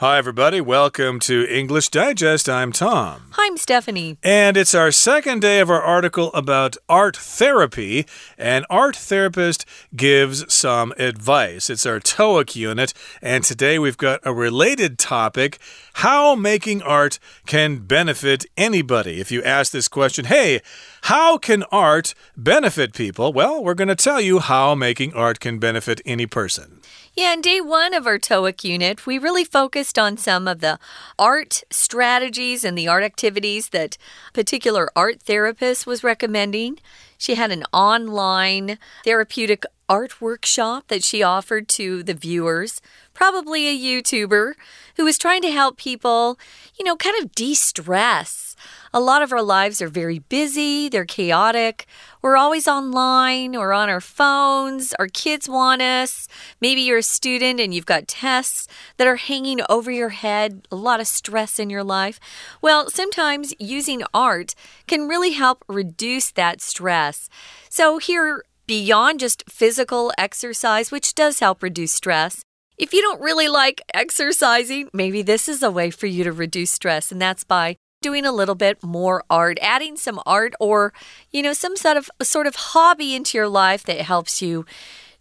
Hi, everybody. Welcome to English Digest. I'm Tom. Hi, I'm Stephanie. And it's our second day of our article about art therapy. An art therapist gives some advice. It's our TOEIC unit. And today we've got a related topic how making art can benefit anybody. If you ask this question, hey, how can art benefit people? Well, we're going to tell you how making art can benefit any person. Yeah, in day one of our TOEIC unit, we really focused on some of the art strategies and the art activities that particular art therapist was recommending. She had an online therapeutic art workshop that she offered to the viewers, probably a YouTuber who was trying to help people, you know, kind of de stress a lot of our lives are very busy, they're chaotic. We're always online or on our phones. Our kids want us. Maybe you're a student and you've got tests that are hanging over your head, a lot of stress in your life. Well, sometimes using art can really help reduce that stress. So, here, beyond just physical exercise, which does help reduce stress, if you don't really like exercising, maybe this is a way for you to reduce stress, and that's by doing a little bit more art, adding some art or, you know, some sort of sort of hobby into your life that helps you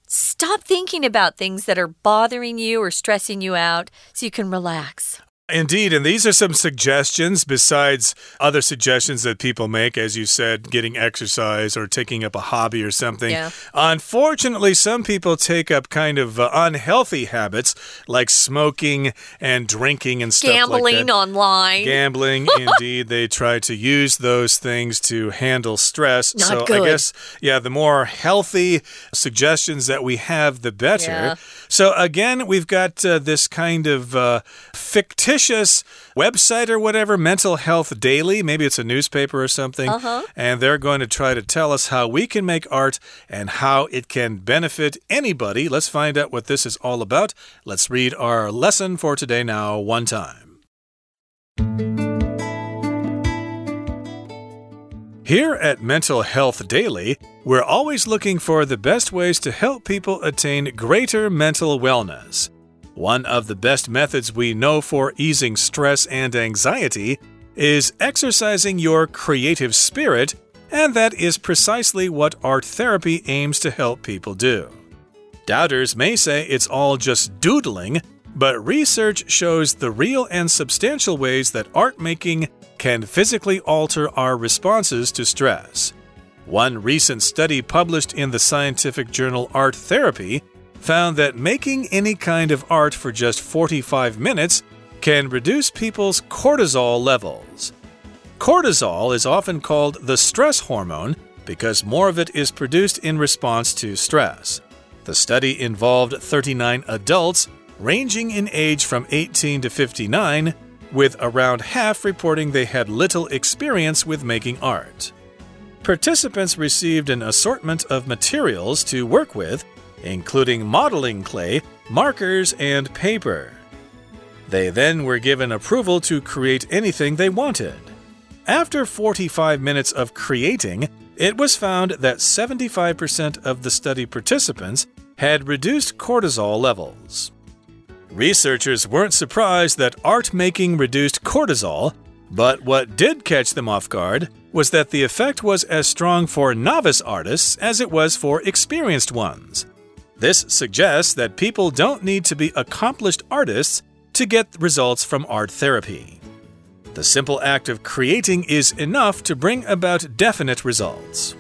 stop thinking about things that are bothering you or stressing you out so you can relax. Indeed, and these are some suggestions besides other suggestions that people make, as you said, getting exercise or taking up a hobby or something. Yeah. Unfortunately, some people take up kind of uh, unhealthy habits like smoking and drinking and stuff Gambling like that. online. Gambling, indeed. They try to use those things to handle stress. Not so good. I guess, yeah, the more healthy suggestions that we have, the better. Yeah. So again, we've got uh, this kind of uh, fictitious website or whatever, Mental Health Daily. Maybe it's a newspaper or something. Uh -huh. And they're going to try to tell us how we can make art and how it can benefit anybody. Let's find out what this is all about. Let's read our lesson for today now, one time. Here at Mental Health Daily, we're always looking for the best ways to help people attain greater mental wellness. One of the best methods we know for easing stress and anxiety is exercising your creative spirit, and that is precisely what art therapy aims to help people do. Doubters may say it's all just doodling, but research shows the real and substantial ways that art making can physically alter our responses to stress. One recent study published in the scientific journal Art Therapy found that making any kind of art for just 45 minutes can reduce people's cortisol levels. Cortisol is often called the stress hormone because more of it is produced in response to stress. The study involved 39 adults ranging in age from 18 to 59, with around half reporting they had little experience with making art. Participants received an assortment of materials to work with including modeling clay, markers, and paper. They then were given approval to create anything they wanted. After 45 minutes of creating, it was found that 75% of the study participants had reduced cortisol levels. Researchers weren't surprised that art making reduced cortisol, but what did catch them off guard was that the effect was as strong for novice artists as it was for experienced ones. This suggests that people don't need to be accomplished artists to get results from art therapy. The simple act of creating is enough to bring about definite results.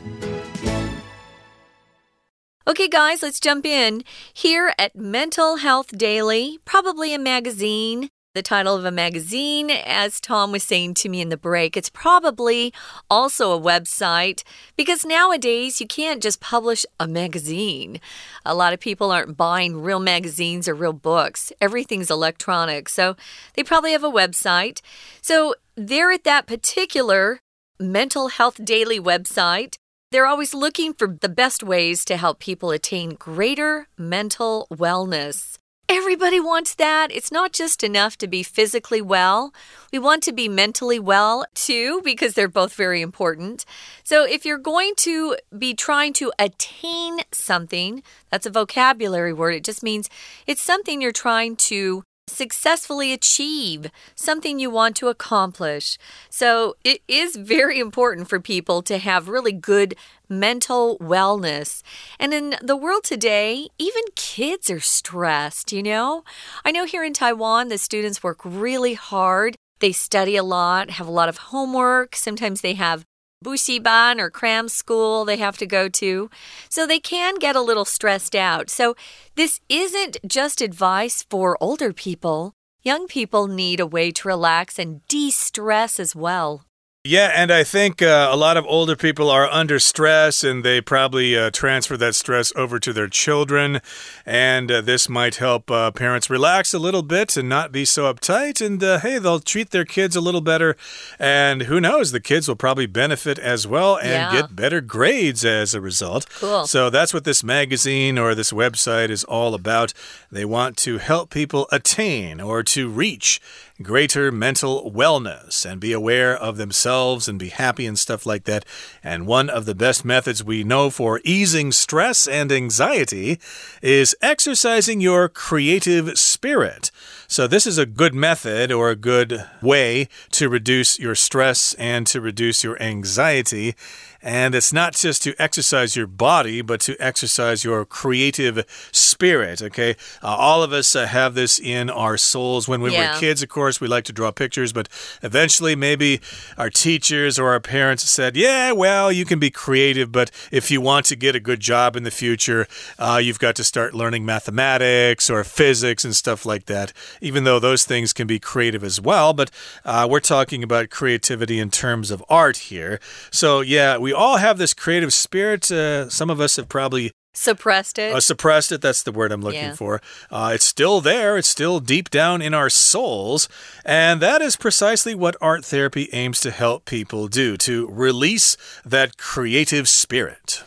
Okay, guys, let's jump in. Here at Mental Health Daily, probably a magazine, the title of a magazine, as Tom was saying to me in the break. It's probably also a website because nowadays you can't just publish a magazine. A lot of people aren't buying real magazines or real books, everything's electronic. So they probably have a website. So they're at that particular Mental Health Daily website. They're always looking for the best ways to help people attain greater mental wellness. Everybody wants that. It's not just enough to be physically well. We want to be mentally well too, because they're both very important. So, if you're going to be trying to attain something, that's a vocabulary word. It just means it's something you're trying to successfully achieve something you want to accomplish. So it is very important for people to have really good mental wellness. And in the world today, even kids are stressed, you know? I know here in Taiwan, the students work really hard. They study a lot, have a lot of homework. Sometimes they have bushiban or cram school they have to go to. So they can get a little stressed out. So this isn't just advice for older people. Young people need a way to relax and de stress as well. Yeah, and I think uh, a lot of older people are under stress and they probably uh, transfer that stress over to their children. And uh, this might help uh, parents relax a little bit and not be so uptight. And uh, hey, they'll treat their kids a little better. And who knows, the kids will probably benefit as well and Yeah. get better grades as a result. Cool. So that's what this magazine or this website is all about. They want to help people attain or to reach greater mental wellness and be aware of themselves and be happy and stuff like that. And one of the best methods we know for easing stress and anxiety is exercising your creative spirit. So, this is a good method or a good way to reduce your stress and to reduce your anxiety. And it's not just to exercise your body, but to exercise your creative spirit. Okay. Uh, all of us uh, have this in our souls. When we Yeah. were kids, of course, we like to draw pictures, but eventually maybe our teachers or our parents said, yeah, well, you can be creative, but if you want to get a good job in the future, uh, you've got to start learning mathematics or physics and stuff like that, even though those things can be creative as well. But uh, we're talking about creativity in terms of art here. So, yeah, we all have this creative spirit. Uh, some of us have probably Suppressed it. uh, suppressed it. That's the word I'm looking Yeah. for. Uh, it's still there. It's still deep down in our souls. And that is precisely what art therapy aims to help people do to release that creative spirit.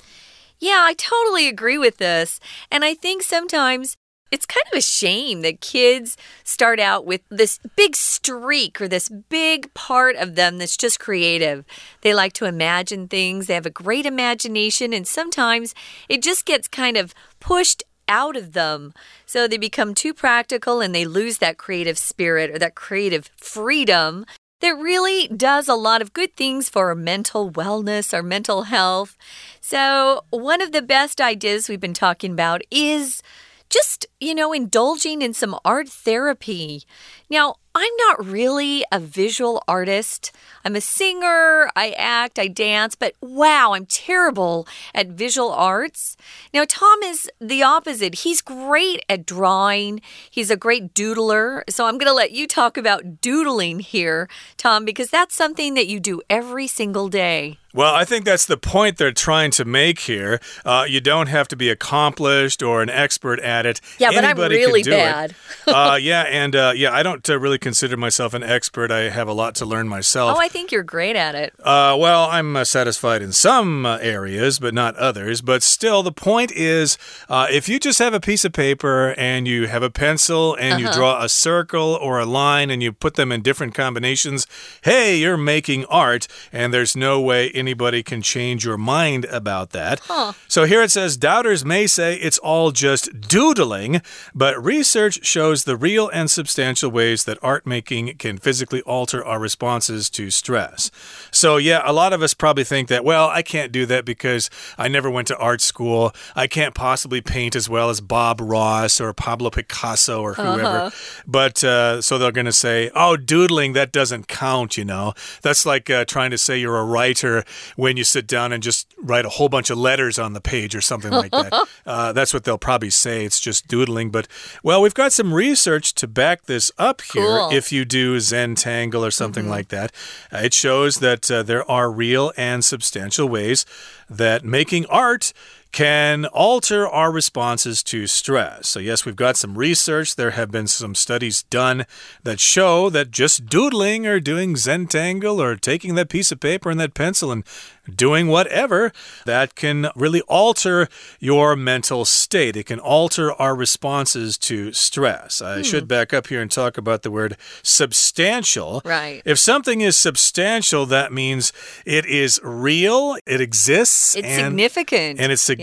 Yeah, I totally agree with this. And I think sometimes it's kind of a shame that kids start out with this big streak or this big part of them that's just creative. They like to imagine things, they have a great imagination, and sometimes it just gets kind of pushed out of them. So they become too practical and they lose that creative spirit or that creative freedom that really does a lot of good things for our mental wellness, our mental health. So, one of the best ideas we've been talking about is just, you know, indulging in some art therapy. Now, I'm not really a visual artist. I'm a singer, I act, I dance, but wow, I'm terrible at visual arts. Now, Tom is the opposite. He's great at drawing, he's a great doodler. So, I'm going to let you talk about doodling here, Tom, because that's something that you do every single day. Well, I think that's the point they're trying to make here. Uh, you don't have to be accomplished or an expert at it. Yeah, but I'm really bad. uh, yeah, and uh, yeah, I don't uh, really consider myself an expert. I have a lot to learn myself. Oh, I think you're great at it. Uh, well, I'm uh, satisfied in some uh, areas, but not others. But still, the point is uh, if you just have a piece of paper and you have a pencil and you draw a circle or a line and you put them in different combinations, hey, you're making art, and there's no way anybody can change your mind about that. So here it says doubters may say it's all just doodling, but research shows the real and substantial ways that art making can physically alter our responses to stress. So, yeah, a lot of us probably think that, well, I can't do that because I never went to art school. I can't possibly paint as well as Bob Ross or Pablo Picasso or whoever. But uh, so they're going to say, oh, doodling, that doesn't count, you know. That's like uh, trying to say you're a writer when you sit down and just write a whole bunch of letters on the page or something like that. uh, that's what they'll probably say. It's just doodling. But, well, we've got some research to back this up here. Cool. If you do Zentangle or something like that, uh, it shows that uh, there are real and substantial ways that making art can alter our responses to stress. So, yes, we've got some research. There have been some studies done that show that just doodling or doing Zentangle or taking that piece of paper and that pencil and doing whatever, that can really alter your mental state. It can alter our responses to stress. I hmm. should back up here and talk about the word substantial. Right. If something is substantial, that means it is real, it exists, It's and, significant. and it's significant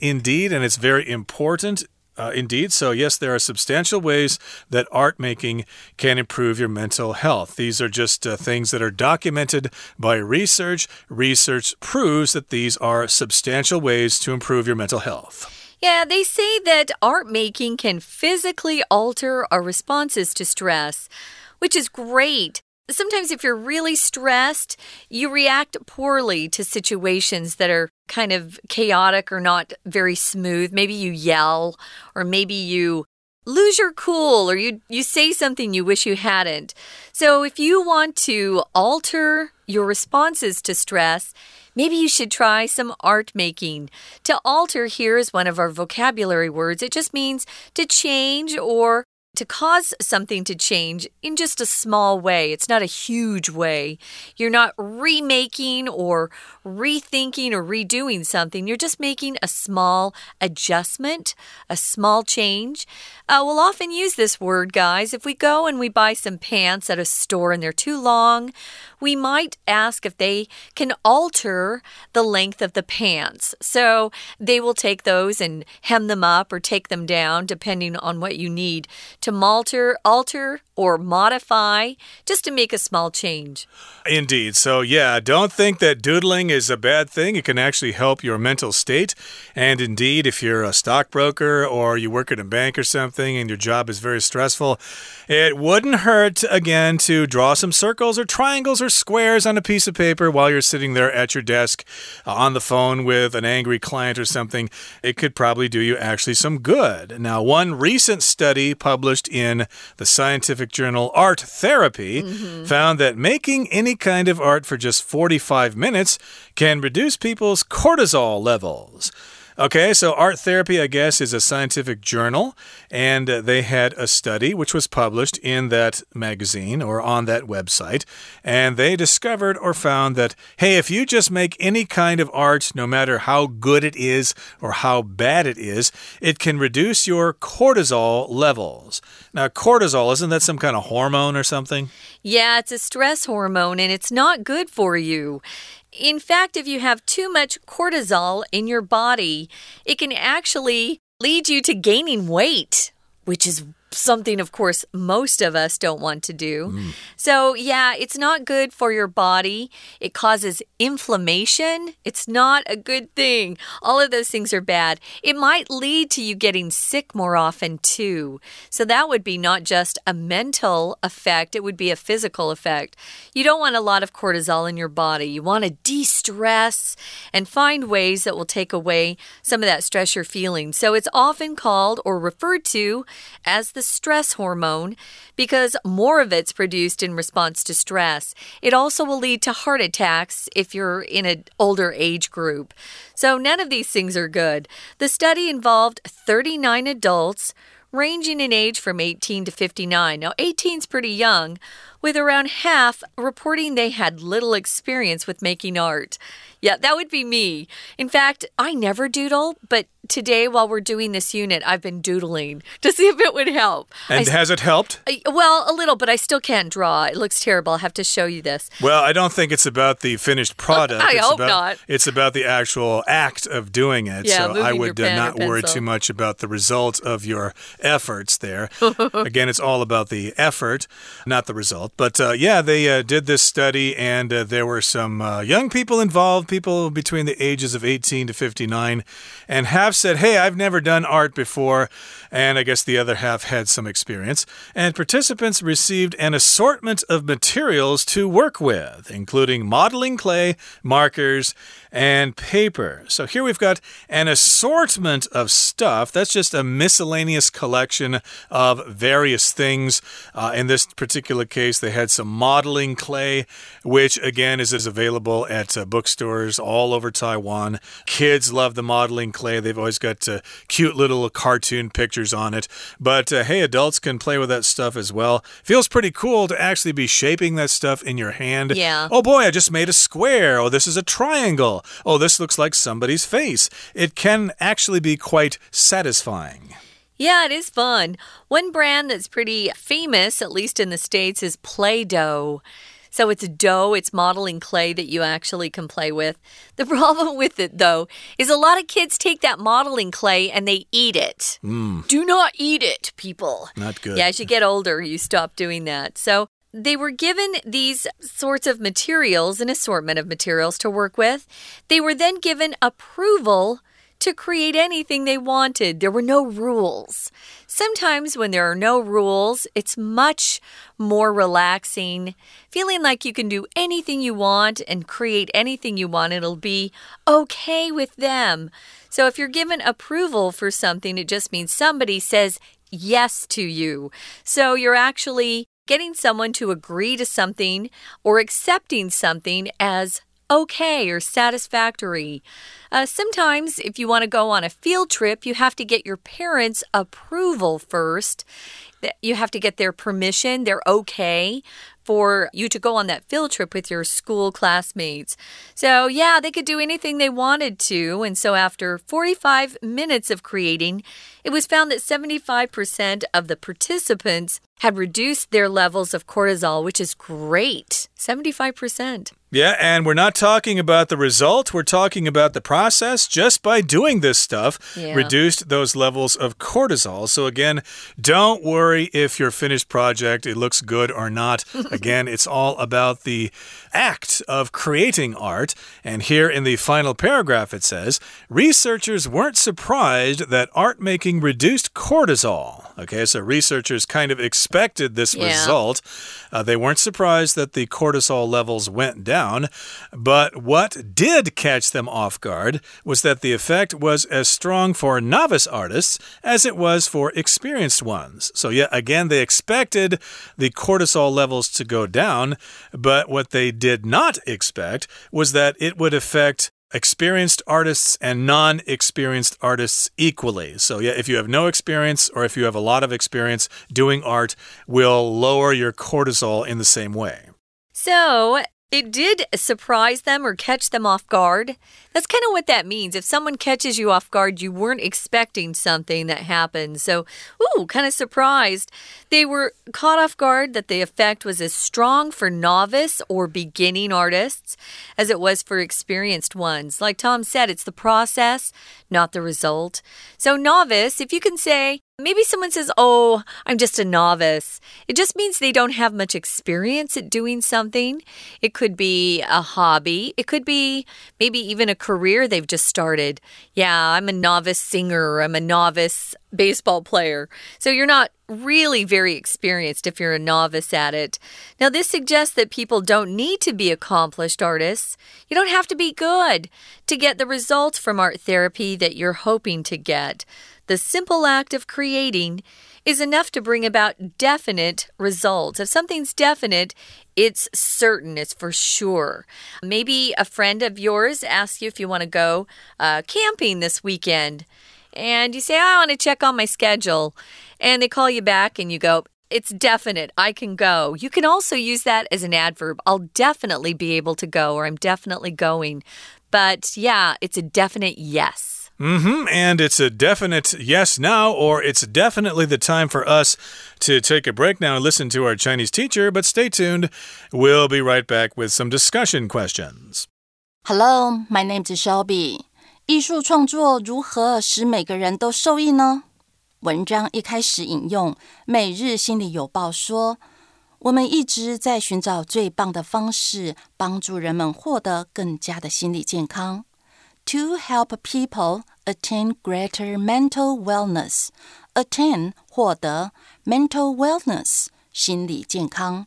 indeed, and it's very important. Uh, indeed. So, yes, there are substantial ways that art making can improve your mental health. These are just uh, things that are documented by research. Research proves that these are substantial ways to improve your mental health. Yeah, they say that art making can physically alter our responses to stress, which is great. Sometimes, if you're really stressed, you react poorly to situations that are kind of chaotic or not very smooth. Maybe you yell, or maybe you lose your cool, or you, you say something you wish you hadn't. So, if you want to alter your responses to stress, Maybe you should try some art making. To alter here is one of our vocabulary words. It just means to change or to cause something to change in just a small way. It's not a huge way. You're not remaking or rethinking or redoing something. You're just making a small adjustment, a small change. Uh, we'll often use this word, guys. If we go and we buy some pants at a store and they're too long, we might ask if they can alter the length of the pants. So they will take those and hem them up or take them down, depending on what you need to alter, alter or modify just to make a small change. Indeed. So, yeah, don't think that doodling is a bad thing. It can actually help your mental state. And indeed, if you're a stockbroker or you work at a bank or something and your job is very stressful, it wouldn't hurt, again, to draw some circles or triangles or squares on a piece of paper while you're sitting there at your desk uh, on the phone with an angry client or something. It could probably do you actually some good. Now, one recent study published in the scientific journal Art Therapy mm -hmm. found that making any kind of art for just 45 minutes can reduce people's cortisol levels. Okay, so Art Therapy, I guess, is a scientific journal, and they had a study which was published in that magazine or on that website, and they discovered or found that, hey, if you just make any kind of art, no matter how good it is or how bad it is, it can reduce your cortisol levels. Now, cortisol, isn't that some kind of hormone or something? Yeah, it's a stress hormone, and it's not good for you. In fact, if you have too much cortisol in your body, it can actually lead you to gaining weight, which is something, of course, most of us don't want to do. Mm. So, yeah, it's not good for your body. It causes inflammation. It's not a good thing. All of those things are bad. It might lead to you getting sick more often, too. So, that would be not just a mental effect, it would be a physical effect. You don't want a lot of cortisol in your body. You want to de stress and find ways that will take away some of that stress you're feeling. So, it's often called or referred to as the stress hormone because more of it's produced in response to stress. It also will lead to heart attacks if you're in an older age group. So, none of these things are good. The study involved 39 adults ranging in age from 18 to 59. Now, 18 is pretty young, with around half reporting they had little experience with making art. Yeah, that would be me. In fact, I never doodle, but today while we're doing this unit, I've been doodling to see if it would help. And I, has it helped? I, well, a little, but I still can't draw. It looks terrible. I'll have to show you this. Well, I don't think it's about the finished product. I it's hope about, not. It's about the actual act of doing it. Yeah, so I would uh, not worry too much about the result of your efforts there. Again, it's all about the effort, not the result. But uh, yeah, they uh, did this study, and uh, there were some uh, young people involved, people between the ages of 18 to 59, and half said, Hey, I've never done art before. And I guess the other half had some experience. And participants received an assortment of materials to work with, including modeling clay, markers, and paper. So here we've got an assortment of stuff. That's just a miscellaneous collection of various things. Uh, in this particular case, they had some modeling clay, which again is, is available at uh, bookstores all over Taiwan. Kids love the modeling clay. They've always got uh, cute little cartoon pictures on it. But uh, hey, adults can play with that stuff as well. Feels pretty cool to actually be shaping that stuff in your hand. Yeah. Oh boy, I just made a square. Oh, this is a triangle. Oh, this looks like somebody's face. It can actually be quite satisfying. Yeah, it is fun. One brand that's pretty famous, at least in the States, is Play Doh. So it's dough, it's modeling clay that you actually can play with. The problem with it, though, is a lot of kids take that modeling clay and they eat it. Mm. Do not eat it, people. Not good. Yeah, as you get older, you stop doing that. So they were given these sorts of materials, an assortment of materials to work with. They were then given approval to create anything they wanted. There were no rules. Sometimes, when there are no rules, it's much more relaxing, feeling like you can do anything you want and create anything you want. It'll be okay with them. So, if you're given approval for something, it just means somebody says yes to you. So, you're actually getting someone to agree to something or accepting something as okay or satisfactory. Uh, sometimes, if you want to go on a field trip, you have to get your parents' approval first. You have to get their permission, they're okay for you to go on that field trip with your school classmates. So, yeah, they could do anything they wanted to. And so, after 45 minutes of creating, it was found that 75% of the participants had reduced their levels of cortisol, which is great 75%. Yeah, and we're not talking about the result. We're talking about the process. Just by doing this stuff, yeah. reduced those levels of cortisol. So, again, don't worry if your finished project it looks good or not. again, it's all about the act of creating art. And here in the final paragraph, it says researchers weren't surprised that art making reduced cortisol. Okay, so researchers kind of expected this yeah. result. Uh, they weren't surprised that the cortisol levels went down. But what did catch them off guard was that the effect was as strong for novice artists as it was for experienced ones. So, yeah, again, they expected the cortisol levels to go down, but what they did not expect was that it would affect experienced artists and non experienced artists equally. So, yeah, if you have no experience or if you have a lot of experience, doing art will lower your cortisol in the same way. So, it did surprise them or catch them off guard. That's kind of what that means. If someone catches you off guard, you weren't expecting something that happened. So, ooh, kind of surprised. They were caught off guard that the effect was as strong for novice or beginning artists as it was for experienced ones. Like Tom said, it's the process, not the result. So, novice, if you can say, Maybe someone says, Oh, I'm just a novice. It just means they don't have much experience at doing something. It could be a hobby, it could be maybe even a career they've just started. Yeah, I'm a novice singer, I'm a novice baseball player. So you're not really very experienced if you're a novice at it. Now, this suggests that people don't need to be accomplished artists. You don't have to be good to get the results from art therapy that you're hoping to get. The simple act of creating is enough to bring about definite results. If something's definite, it's certain, it's for sure. Maybe a friend of yours asks you if you want to go uh, camping this weekend, and you say, I want to check on my schedule. And they call you back, and you go, it's definite. I can go. You can also use that as an adverb. I'll definitely be able to go, or I'm definitely going. But yeah, it's a definite yes. Mm hmm. And it's a definite yes now, or it's definitely the time for us to take a break now and listen to our Chinese teacher. But stay tuned. We'll be right back with some discussion questions. Hello, my name is Shelby. 艺术创作如何使每个人都受益呢？文章一开始引用《每日心理邮报》说：“我们一直在寻找最棒的方式，帮助人们获得更加的心理健康。” to help people attain greater mental wellness. Attain 获得 mental wellness 心理健康。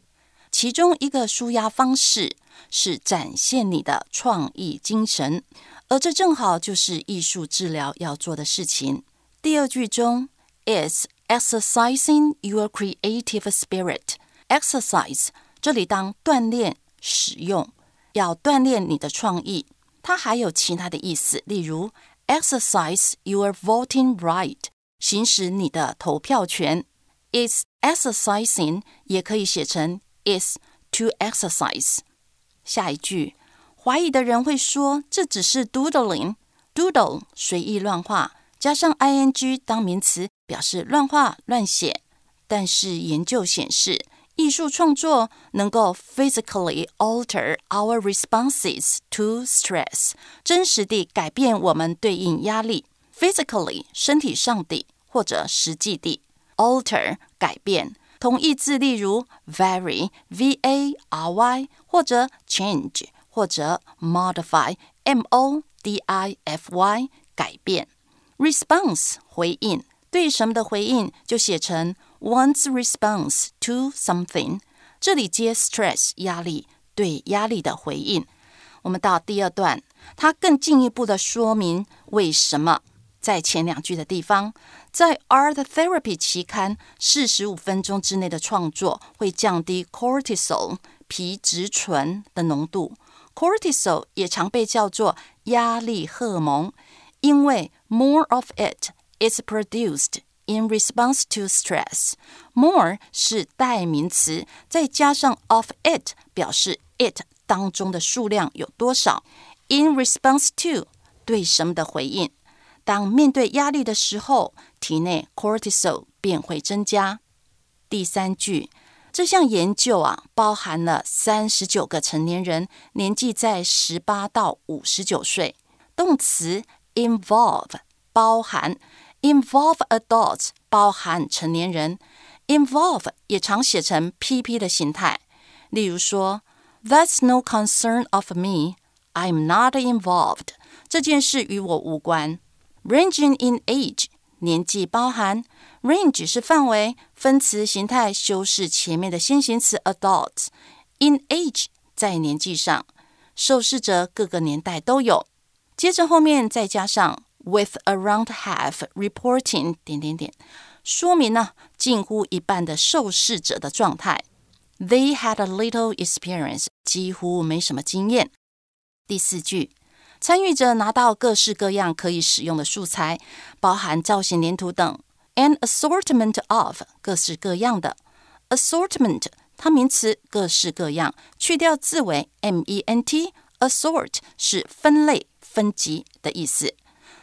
其中一个舒压方式是展现你的创意精神，而这正好就是艺术治疗要做的事情。第二句中，is exercising your creative spirit。exercise 这里当锻炼使用，要锻炼你的创意。 它还有其他的意思，例如 exercise your voting right，行使你的投票权。is exercising 也可以写成 is to exercise。下一句，怀疑的人会说这只是 doodling。doodle 随意乱画，加上 ing 当名词，表示乱画乱写。但是研究显示，艺术创作能够 physically alter our responses to stress，真实地改变我们对应压力。physically 身体上的或者实际地，alter 改变。同义字例如 vary v a r y 或者 change 或者 modify m o d i f y 改变。response 回应对什么的回应就写成。 One's response to something，这里接 stress 压力，对压力的回应。我们到第二段，它更进一步的说明为什么在前两句的地方，在 Art Therapy 期刊四十五分钟之内的创作会降低 cortisol 皮质醇的浓度。cortisol 也常被叫做压力荷尔蒙，因为 more of it is produced。 In response to stress, more 是代名词，再加上 of it 表示 it 当中的数量有多少。In response to 对什么的回应？当面对压力的时候，体内 cortisol 便会增加。第三句，这项研究啊，包含了三十九个成年人，年纪在十八到五十九岁。动词 involve 包含。Involve adults 包含成年人，involve 也常写成 PP 的形态。例如说，That's no concern of me. I'm not involved. 这件事与我无关。Ranging in age 年纪包含 range 是范围，分词形态修饰前面的先行词 adults。In age 在年纪上，受试者各个年代都有。接着后面再加上。 With around half reporting 点点点，说明呢近乎一半的受试者的状态。They had a little experience，几乎没什么经验。第四句，参与者拿到各式各样可以使用的素材，包含造型粘土等。An assortment of 各式各样的 assortment，它名词各式各样，去掉字尾 m e n t，assort 是分类分级的意思。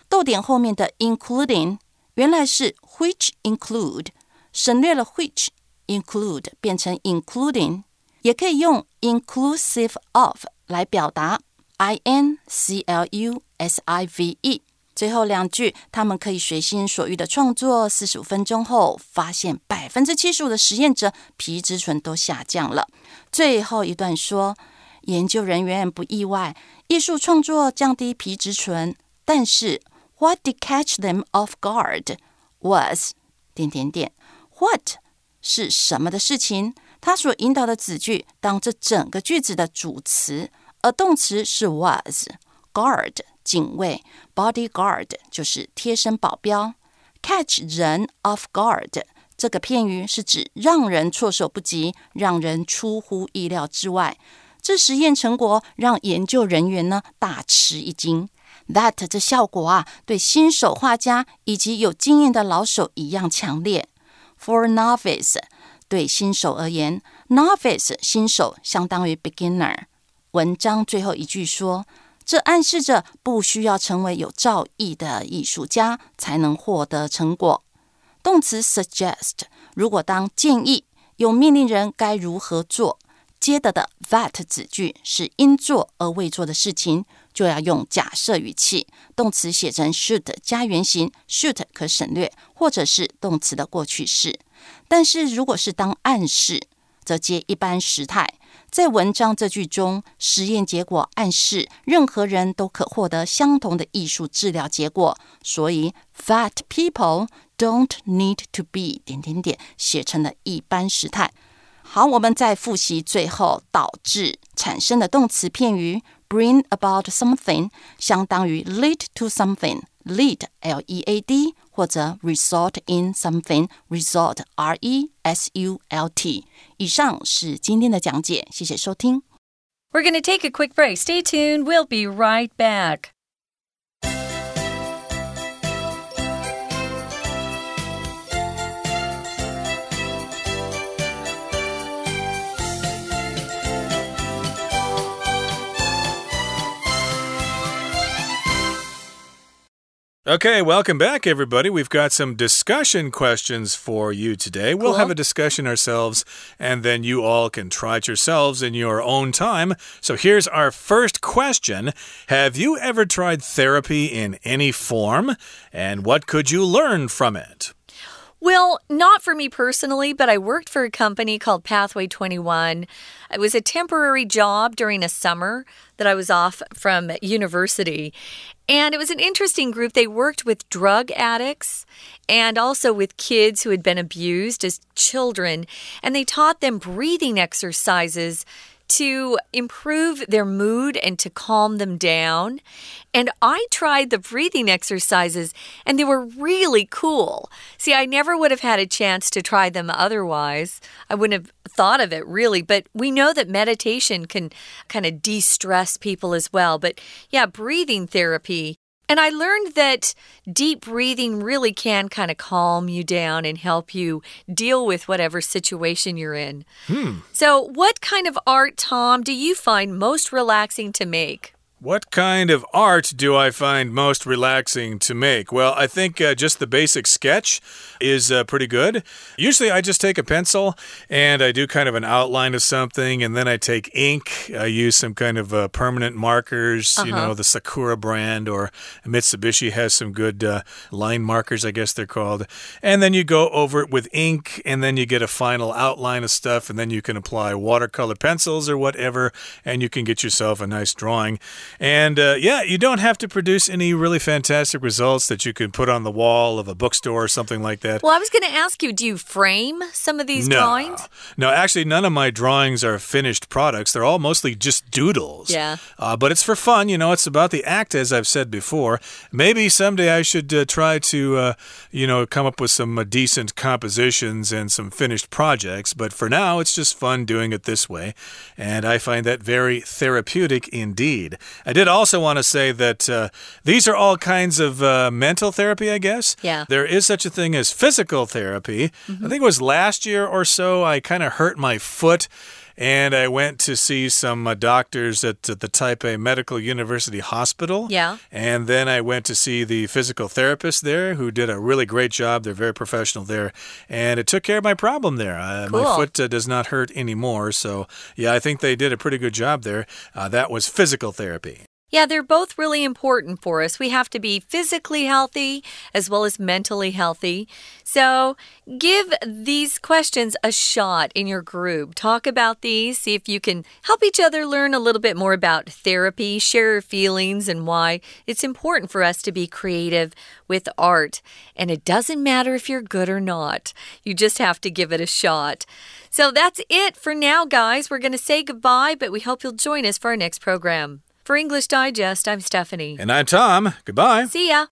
逗点后面的 including 原来是 which include，省略了 which include 变成 including，也可以用 inclusive of 来表达 i n c l u s i v e。最后两句，他们可以随心所欲的创作。四十五分钟后，发现百分之七十五的实验者皮质醇都下降了。最后一段说，研究人员不意外，艺术创作降低皮质醇，但是。What did catch them off guard was 点点点。What 是什么的事情？它所引导的子句当这整个句子的主词，而动词是 was。Guard 警卫，bodyguard 就是贴身保镖。Catch 人 off guard 这个片语是指让人措手不及，让人出乎意料之外。这实验成果让研究人员呢大吃一惊。That 这效果啊，对新手画家以及有经验的老手一样强烈。For novice，对新手而言，novice 新手相当于 beginner。文章最后一句说，这暗示着不需要成为有造诣的艺术家才能获得成果。动词 suggest，如果当建议，有命令人该如何做，接的的 that 子句是应做而未做的事情。就要用假设语气，动词写成 should 加原形，should 可省略，或者是动词的过去式。但是如果是当暗示，则接一般时态。在文章这句中，实验结果暗示任何人都可获得相同的艺术治疗结果，所以 that people don't need to be 点点点写成了一般时态。好，我们再复习最后导致产生的动词片语。bring about something 相当于 lead to something lead l e a d 或者 result in something result r e s u l t。以上是今天的讲解，谢谢收听。We're going to take a quick break. Stay tuned. We'll be right back. Okay, welcome back, everybody. We've got some discussion questions for you today. We'll Cool. have a discussion ourselves, and then you all can try it yourselves in your own time. So here's our first question Have you ever tried therapy in any form? And what could you learn from it? Well, not for me personally, but I worked for a company called Pathway 21. It was a temporary job during a summer that I was off from university. And it was an interesting group. They worked with drug addicts and also with kids who had been abused as children. And they taught them breathing exercises to improve their mood and to calm them down. And I tried the breathing exercises, and they were really cool. See, I never would have had a chance to try them otherwise. I wouldn't have thought of it really, but we know that meditation can kind of de stress people as well. But yeah, breathing therapy. And I learned that deep breathing really can kind of calm you down and help you deal with whatever situation you're in. Hmm. So, what kind of art, Tom, do you find most relaxing to make? What kind of art do I find most relaxing to make? Well, I think uh, just the basic sketch is uh, pretty good. Usually, I just take a pencil and I do kind of an outline of something, and then I take ink. I use some kind of uh, permanent markers, you know, the Sakura brand, or Mitsubishi has some good uh, line markers, I guess they're called. And then you go over it with ink, and then you get a final outline of stuff, and then you can apply watercolor pencils or whatever, and you can get yourself a nice drawing. And uh, yeah, you don't have to produce any really fantastic results that you can put on the wall of a bookstore or something like that. Well, I was going to ask you do you frame some of these drawings? No, actually, none of my drawings are finished products. They're all mostly just doodles. Yeah. Uh, but it's for fun. You know, it's about the act, as I've said before. Maybe someday I should uh, try to, uh, you know, come up with some uh, decent compositions and some finished projects. But for now, it's just fun doing it this way. And I find that very therapeutic indeed. I did also want to say that uh, these are all kinds of uh, mental therapy, I guess. Yeah. There is such a thing as physical therapy. I think it was last year or so, I kind of hurt my foot. And I went to see some uh, doctors at, at the Taipei Medical University Hospital. Yeah. And then I went to see the physical therapist there who did a really great job. They're very professional there. And it took care of my problem there. Uh, My foot uh, does not hurt anymore. So, yeah, I think they did a pretty good job there. Uh, that was physical therapy. Yeah, they're both really important for us. We have to be physically healthy as well as mentally healthy. So, give these questions a shot in your group. Talk about these, see if you can help each other learn a little bit more about therapy, share your feelings and why it's important for us to be creative with art. And it doesn't matter if you're good or not, you just have to give it a shot. So, that's it for now, guys. We're going to say goodbye, but we hope you'll join us for our next program. For English Digest, I'm Stephanie. And I'm Tom. Goodbye. See ya.